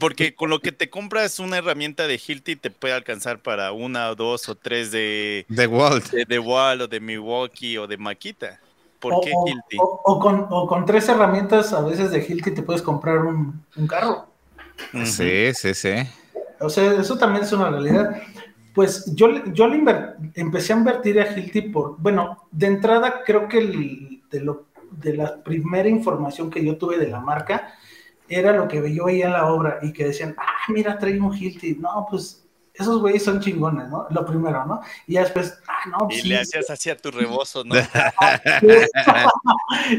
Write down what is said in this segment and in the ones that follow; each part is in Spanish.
porque con lo que te compras una herramienta de Hilti te puede alcanzar para una, dos o tres de de Walt, de, de Walt o de Milwaukee o de Makita. ¿Por o, qué o- Hilti? o- o con, o con tres herramientas a veces de Hilti te puedes comprar un, un carro. Sí, sí, sí. O sea, eso también es una realidad. Pues yo, le- yo le inver- empecé a invertir a Hilti por, bueno, de entrada creo que el- de, lo, de la primera información que yo tuve de la marca era lo que yo veía en la obra y que decían, ah, mira, trae un Hilti. No, pues esos güeyes son chingones, ¿no? Lo primero, ¿no? Y ya después, ah, no, pues Y sí, le hacías así a tu rebozo, ¿no?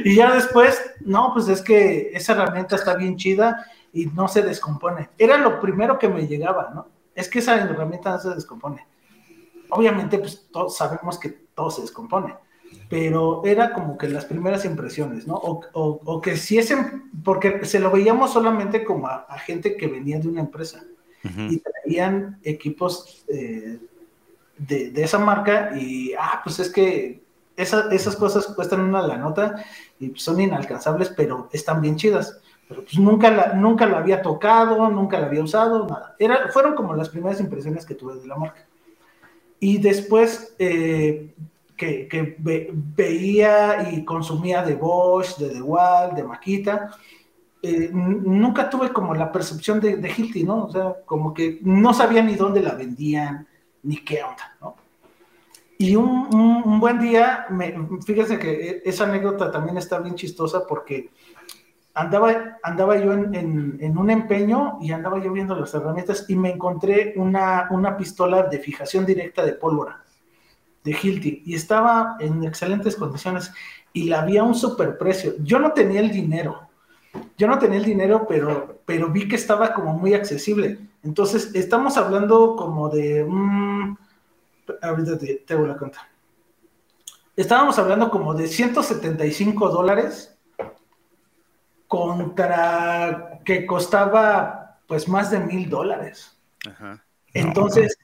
y ya después, no, pues es que esa herramienta está bien chida y no se descompone. Era lo primero que me llegaba, ¿no? Es que esa herramienta no se descompone. Obviamente, pues todos sabemos que todo se descompone, pero era como que las primeras impresiones, ¿no? O, o- o que si es, en- porque se lo veíamos solamente como a, a gente que venía de una empresa y traían equipos eh, de, de esa marca y, ah, pues es que esa- esas cosas cuestan una la nota y son inalcanzables, pero están bien chidas. Pero pues nunca la, nunca la había tocado, nunca la había usado, nada. Era, fueron como las primeras impresiones que tuve de la marca. Y después eh, que, que ve- veía y consumía de Bosch, de DeWalt, de Makita, eh, nunca tuve como la percepción de, de Hilti, ¿no? O sea, como que no sabía ni dónde la vendían, ni qué onda, ¿no? Y un, un- un buen día, me, fíjense que e- esa anécdota también está bien chistosa porque andaba, andaba yo en, en- en un empeño y andaba yo viendo las herramientas y me encontré una, una pistola de fijación directa de pólvora de Hilti y estaba en excelentes condiciones y la vi a un superprecio. Yo no tenía el dinero, yo no tenía el dinero, pero, pero vi que estaba como muy accesible. Entonces, estamos hablando como de... mm, ahorita te, te hago la cuenta. Estábamos hablando como de 175 dólares contra que costaba pues más de mil dólares. Ajá. Entonces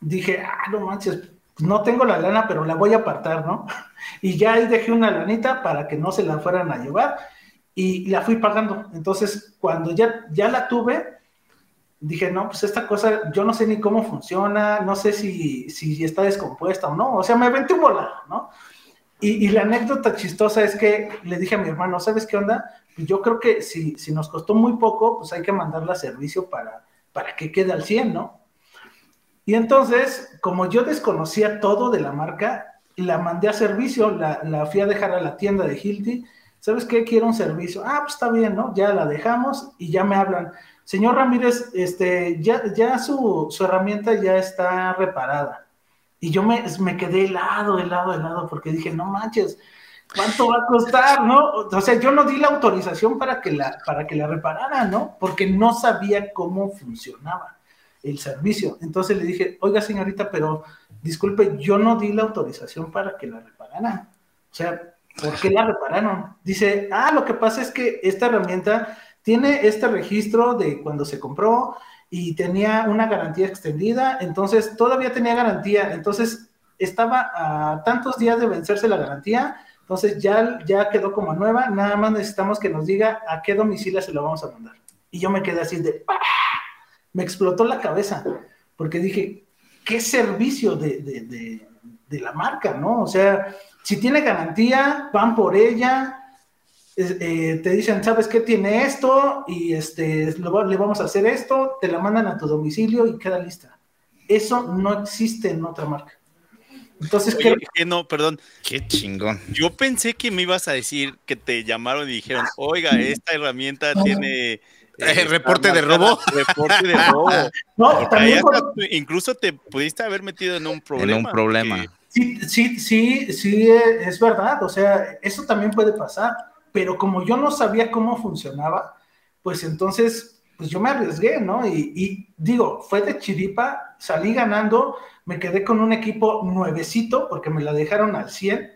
dije, ah, no manches, no tengo la lana, pero la voy a apartar, ¿no? Y ya ahí dejé una lanita para que no se la fueran a llevar y la fui pagando. Entonces, cuando ya, ya la tuve, dije, no, pues esta cosa, yo no sé ni cómo funciona, no sé si, si está descompuesta o no. O sea, me aventé un volado, ¿no? Y, y la anécdota chistosa es que le dije a mi hermano, ¿sabes qué onda? Yo creo que si, si nos costó muy poco, pues hay que mandarla a servicio para, para que quede al 100, ¿no? Y entonces, como yo desconocía todo de la marca, la mandé a servicio, la, la fui a dejar a la tienda de Hilti. ¿Sabes qué? Quiero un servicio. Ah, pues está bien, ¿no? Ya la dejamos y ya me hablan. Señor Ramírez, este, ya, ya su, su herramienta ya está reparada. Y yo me, me quedé helado, helado, helado, porque dije, no manches, ¿cuánto va a costar, no? O sea, yo no di la autorización para que la, para que la reparara, ¿no? Porque no sabía cómo funcionaba el servicio. Entonces le dije, oiga señorita, pero disculpe, yo no di la autorización para que la repararan. O sea, ¿por qué la repararon? Dice, ah, lo que pasa es que esta herramienta tiene este registro de cuando se compró y tenía una garantía extendida, entonces todavía tenía garantía, entonces estaba a tantos días de vencerse la garantía, entonces ya, ya quedó como nueva, nada más necesitamos que nos diga a qué domicilio se lo vamos a mandar. Y yo me quedé así de, ¡pah! Me explotó la cabeza, porque dije, ¿qué servicio de, de, de, de la marca, no? O sea, si tiene garantía, van por ella, eh, te dicen, ¿sabes qué tiene esto? Y este, lo- le vamos a hacer esto, te la mandan a tu domicilio y queda lista. Eso no existe en otra marca. Entonces, Oye, ¿qué? que no, perdón. Qué chingón. Yo pensé que me ibas a decir que te llamaron y dijeron, oiga, esta herramienta tiene... Eh, reporte de robo. Reporte de robo. No, también por- incluso te pudiste haber metido en un problema. en un problema. sí, sí, sí, eh, es verdad, o sea, eso también puede pasar, pero como yo no sabía cómo funcionaba, pues entonces, pues yo me arriesgué, ¿no? Y, y digo, fue de chiripa, salí ganando, me quedé con un equipo nuevecito, porque me la dejaron al 100,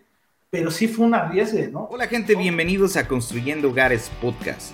pero sí fue un arriesgue, ¿no? Hola gente, bienvenidos a Construyendo Hogares Podcast.